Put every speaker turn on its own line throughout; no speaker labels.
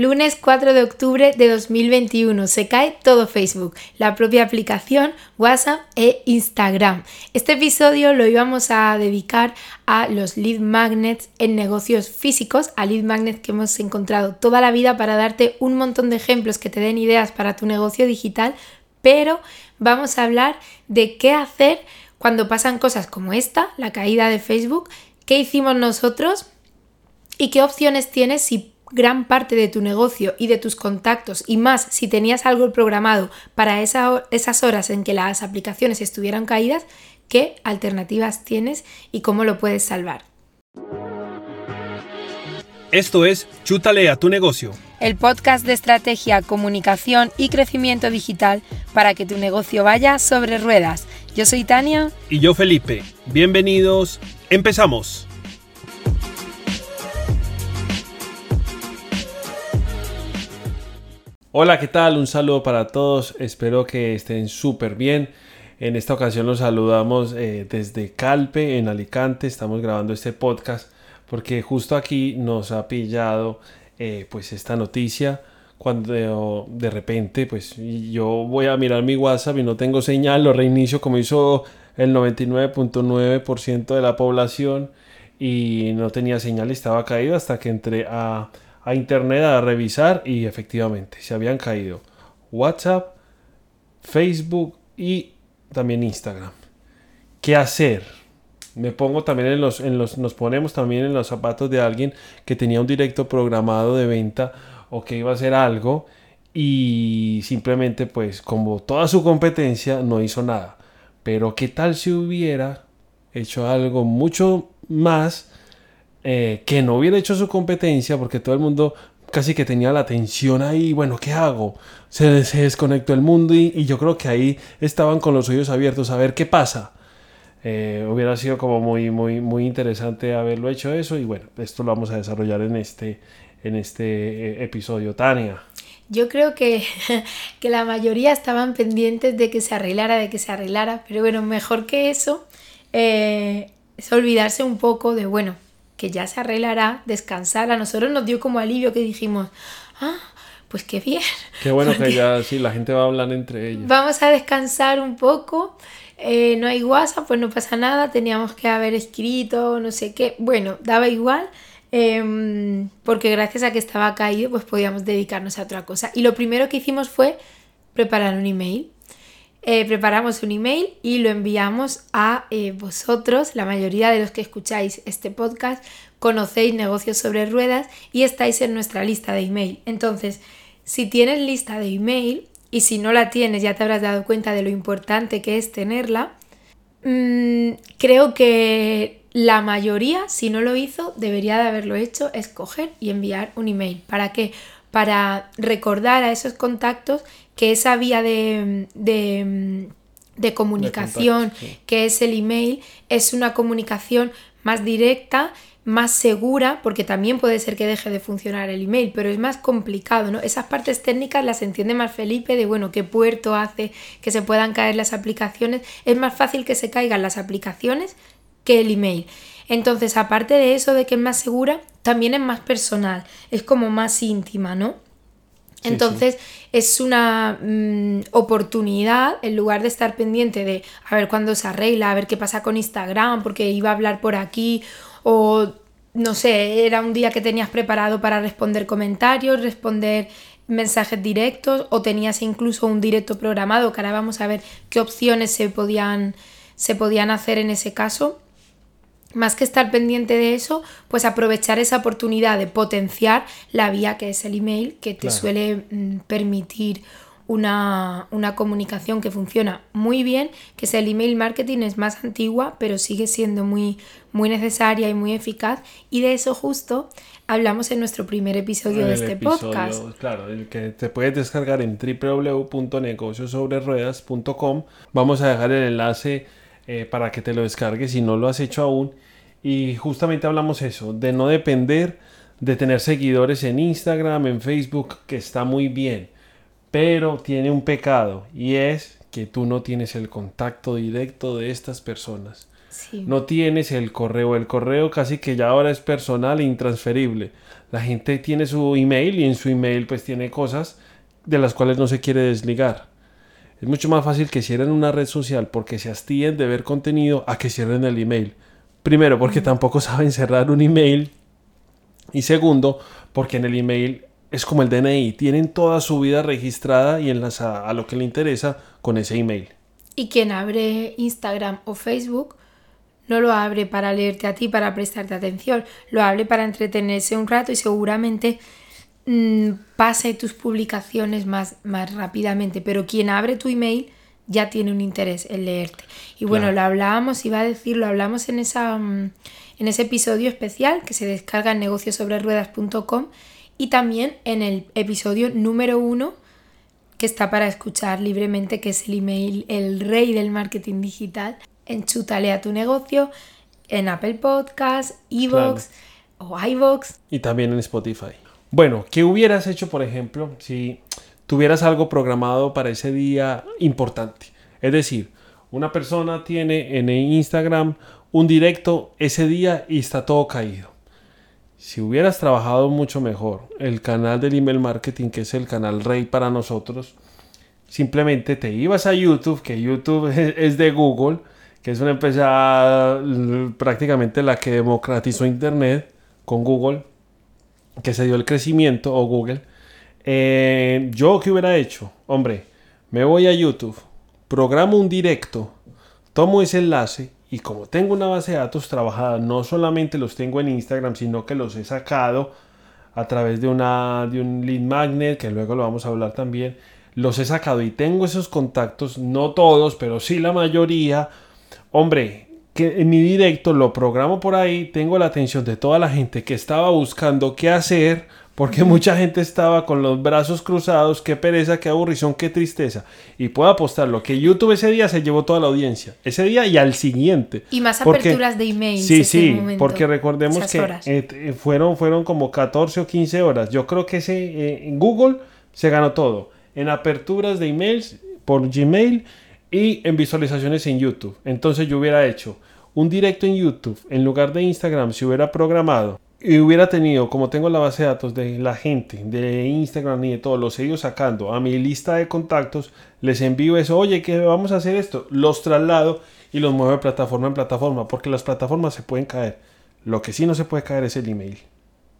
Lunes 4 de octubre de 2021. Se cae todo Facebook, la propia aplicación, WhatsApp e Instagram. Este episodio lo íbamos a dedicar a los lead magnets en negocios físicos, a lead magnets que hemos encontrado toda la vida para darte un montón de ejemplos que te den ideas para tu negocio digital, pero vamos a hablar de qué hacer cuando pasan cosas como esta, la caída de Facebook, qué hicimos nosotros y qué opciones tienes si gran parte de tu negocio y de tus contactos y más si tenías algo programado para esas horas en que las aplicaciones estuvieran caídas, qué alternativas tienes y cómo lo puedes salvar.
Esto es Chútale a tu negocio.
El podcast de estrategia, comunicación y crecimiento digital para que tu negocio vaya sobre ruedas. Yo soy Tania.
Y yo Felipe. Bienvenidos. Empezamos. Hola, ¿qué tal? Un saludo para todos. Espero que estén súper bien. En esta ocasión los saludamos eh, desde Calpe, en Alicante. Estamos grabando este podcast porque justo aquí nos ha pillado eh, pues esta noticia cuando de repente pues yo voy a mirar mi WhatsApp y no tengo señal, lo reinicio como hizo el 99.9% de la población y no tenía señal, estaba caído hasta que entré a a internet a revisar y efectivamente se habían caído WhatsApp, Facebook y también Instagram. ¿Qué hacer? Me pongo también en los, en los, nos ponemos también en los zapatos de alguien que tenía un directo programado de venta o que iba a hacer algo y simplemente pues como toda su competencia no hizo nada. Pero qué tal si hubiera hecho algo mucho más eh, que no hubiera hecho su competencia porque todo el mundo casi que tenía la atención ahí, bueno, ¿qué hago? Se, desconectó el mundo y, yo creo que ahí estaban con los oídos abiertos a ver qué pasa. Eh, hubiera sido como muy, muy, muy interesante haberlo hecho eso y bueno, esto lo vamos a desarrollar en este, en este eh, episodio. Tania.
Yo creo que, que la mayoría estaban pendientes de que se arreglara, de que se arreglara, pero bueno, mejor que eso es olvidarse un poco de, bueno, que ya se arreglará, descansar. A nosotros nos dio como alivio que dijimos, ah, pues qué bien.
Qué bueno que ya sí, la gente va a hablar entre ellos.
Vamos a descansar un poco. Eh, no hay WhatsApp, pues no pasa nada. Teníamos que haber escrito, no sé qué. Bueno, daba igual. Em, porque gracias a que estaba caído, pues podíamos dedicarnos a otra cosa. Y lo primero que hicimos fue preparar un email. Eh, preparamos un email y lo enviamos a eh, vosotros. La mayoría de los que escucháis este podcast conocéis negocios sobre ruedas y estáis en nuestra lista de email. Entonces, si tienes lista de email y si no la tienes ya te habrás dado cuenta de lo importante que es tenerla, mm, creo que la mayoría, si no lo hizo, debería de haberlo hecho, escoger y enviar un email. ¿Para qué? Para recordar a esos contactos que esa vía de, de, comunicación, que es el email, es una comunicación más directa, más segura, porque también puede ser que deje de funcionar el email, pero es más complicado, ¿no? Esas partes técnicas las entiende más Felipe de, bueno, qué puerto hace que se puedan caer las aplicaciones. Es más fácil que se caigan las aplicaciones que el email. Entonces, aparte de eso, de que es más segura, también es más personal, es como más íntima, ¿no? Entonces es una mm, oportunidad, en lugar de estar pendiente de a ver cuándo se arregla, a ver qué pasa con Instagram, porque iba a hablar por aquí, o no sé, era un día que tenías preparado para responder comentarios, responder mensajes directos, o tenías incluso un directo programado, que ahora vamos a ver qué opciones se podían, se podían hacer en ese caso más que estar pendiente de eso, pues aprovechar esa oportunidad de potenciar la vía que es el email, que te suele mm, permitir una, comunicación que funciona muy bien, que es el email marketing, es más antigua, pero sigue siendo muy, muy necesaria y muy eficaz. Y de eso justo hablamos en nuestro primer episodio de este podcast.
Claro, el que te puedes descargar en www.negociosobreruedas.com. Vamos a dejar el enlace eh, para que te lo descargues si no lo has hecho aún. Y justamente hablamos eso, de no depender de tener seguidores en Instagram, en Facebook, que está muy bien, pero tiene un pecado y es que tú no tienes el contacto directo de estas personas. No tienes el correo. El correo casi que ya ahora es personal e intransferible. La gente tiene su email y en su email pues tiene cosas de las cuales no se quiere desligar. Es mucho más fácil que cierren una red social porque se hastien de ver contenido a que cierren el email. Primero, porque tampoco saben cerrar un email. Y segundo, porque en el email es como el DNI, tienen toda su vida registrada y enlazada a lo que le interesa con ese email.
Y quien abre Instagram o Facebook no lo abre para leerte a ti, para prestarte atención, lo abre para entretenerse un rato y seguramente mmm, pase tus publicaciones más, más rápidamente, pero quien abre tu email ya tiene un interés en leerte. Y bueno, lo hablábamos, iba a decir, lo hablamos en, esa, mm, en ese episodio especial que se descarga en negociosobreruedas.com y también en el episodio número uno que está para escuchar libremente, que es el email, el rey del marketing digital, en Chútale a tu negocio, en Apple Podcasts, Evox o iVoox.
Y también en Spotify. Bueno, ¿qué hubieras hecho, por ejemplo, si tuvieras algo programado para ese día importante? Es decir, una persona tiene en Instagram un directo ese día y está todo caído. Si hubieras trabajado mucho mejor el canal del email marketing, que es el canal rey para nosotros, simplemente te ibas a YouTube, que YouTube es de Google, que es una empresa prácticamente la que democratizó Internet con Google, que se dio el crecimiento, o Google. Eh, yo qué hubiera hecho, hombre, me voy a YouTube, programo un directo, tomo ese enlace y como tengo una base de datos trabajada, no solamente los tengo en Instagram, sino que los he sacado a través de, una, de un lead magnet, que luego lo vamos a hablar también, los he sacado y tengo esos contactos, no todos, pero sí la mayoría, hombre, que en mi directo lo programo por ahí, tengo la atención de toda la gente que estaba buscando qué hacer, porque mucha gente estaba con los brazos cruzados, qué pereza, qué aburrición, qué tristeza. Y puedo apostarlo que YouTube ese día se llevó toda la audiencia, ese día y al siguiente.
Y más aperturas de email.
Sí, sí, porque recordemos que eh, fueron, fueron como 14 o 15 horas. Yo creo que ese eh, en Google se ganó todo. En aperturas de emails por Gmail y en visualizaciones en YouTube. Entonces yo hubiera hecho un directo en YouTube en lugar de Instagram si hubiera programado y hubiera tenido, como tengo la base de datos de la gente, de Instagram y de todo, los he sacando a mi lista de contactos, les envío eso, oye, que vamos a hacer esto, los traslado y los muevo de plataforma en plataforma, porque las plataformas se pueden caer. Lo que sí no se puede caer es el email.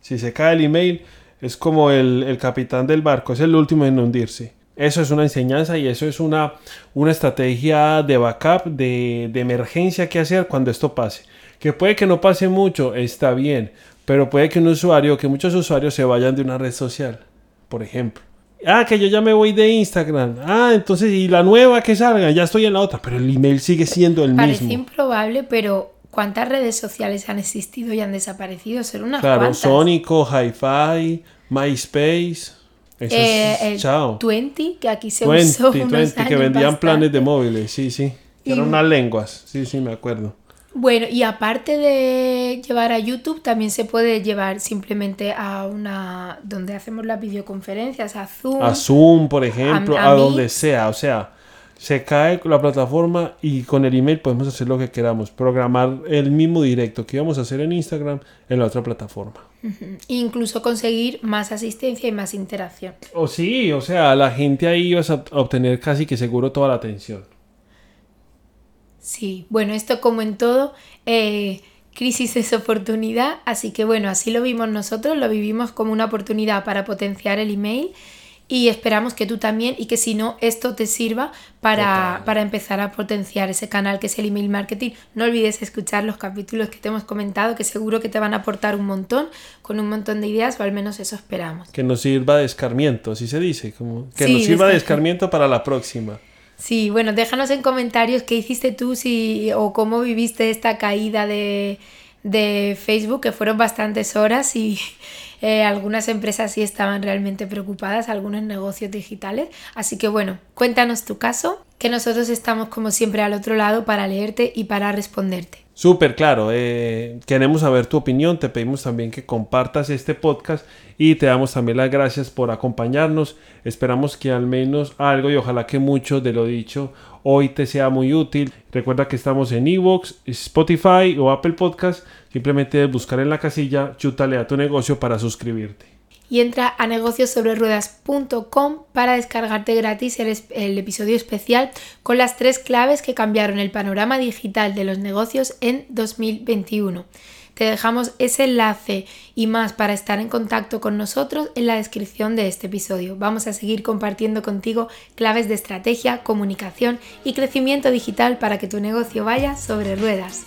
Si se cae el email, es como el capitán del barco, es el último en hundirse. Eso es una enseñanza y eso es una, una estrategia de backup, de, de emergencia que hacer cuando esto pase. Que puede que no pase mucho, está bien, pero puede que un usuario, que muchos usuarios se vayan de una red social, por ejemplo. Ah, que yo ya me voy de Instagram. Ah, entonces, y la nueva que salga, ya estoy en la otra, pero el email sigue siendo el mismo.
Parece improbable, pero ¿cuántas redes sociales han existido y han desaparecido? Ser unas
claro,
cuantas.
Sónico, Hi-Fi, MySpace. Eso
Eh,
es,
el
chao.
20, que aquí se
20,
usó unos
20, que
años
vendían planes de
bastante.
móviles, sí, sí. Que eran
Y-
unas lenguas, sí, sí, me acuerdo.
Bueno, y aparte de llevar a YouTube, también se puede llevar simplemente a una donde hacemos las videoconferencias, a Zoom.
A Zoom, por ejemplo,
a
a, donde
Meet.
sea, o sea, se cae la plataforma y con el email podemos hacer lo que queramos, programar el mismo directo que íbamos a hacer en Instagram en la otra plataforma.
Incluso conseguir más asistencia y más interacción.
O sí, o sea, la gente ahí ibas a obtener casi que seguro toda la atención.
Sí, bueno, esto como en todo, eh, crisis es oportunidad, así que bueno, así lo vimos nosotros, lo vivimos como una oportunidad para potenciar el email y esperamos que tú también y que si no, esto te sirva para, para empezar a potenciar ese canal que es el email marketing. No olvides escuchar los capítulos que te hemos comentado, que seguro que te van a aportar un montón, con un montón de ideas, o al menos eso esperamos.
Que nos sirva de escarmiento, así se dice, como que
Sí,
nos sirva de
de
escarmiento para la próxima.
Sí, bueno, déjanos en comentarios qué hiciste tú si, o cómo viviste esta caída de, de Facebook, que fueron bastantes horas y eh, algunas empresas sí estaban realmente preocupadas, algunos negocios digitales. Así que bueno, cuéntanos tu caso, que nosotros estamos como siempre al otro lado para leerte y para responderte.
Súper claro, eh, queremos saber tu opinión, te pedimos también que compartas este podcast y te damos también las gracias por acompañarnos. Esperamos que al menos algo y ojalá que mucho de lo dicho hoy te sea muy útil. Recuerda que estamos en Evox, Spotify o Apple Podcast. Simplemente buscar en la casilla Chútale a tu negocio para suscribirte
y entra a negociosobreruedas.com para descargarte gratis el, el, episodio especial con las tres claves que cambiaron el panorama digital de los negocios en 2021. Te dejamos ese enlace y más para estar en contacto con nosotros en la descripción de este episodio. Vamos a seguir compartiendo contigo claves de estrategia, comunicación y crecimiento digital para que tu negocio vaya sobre ruedas.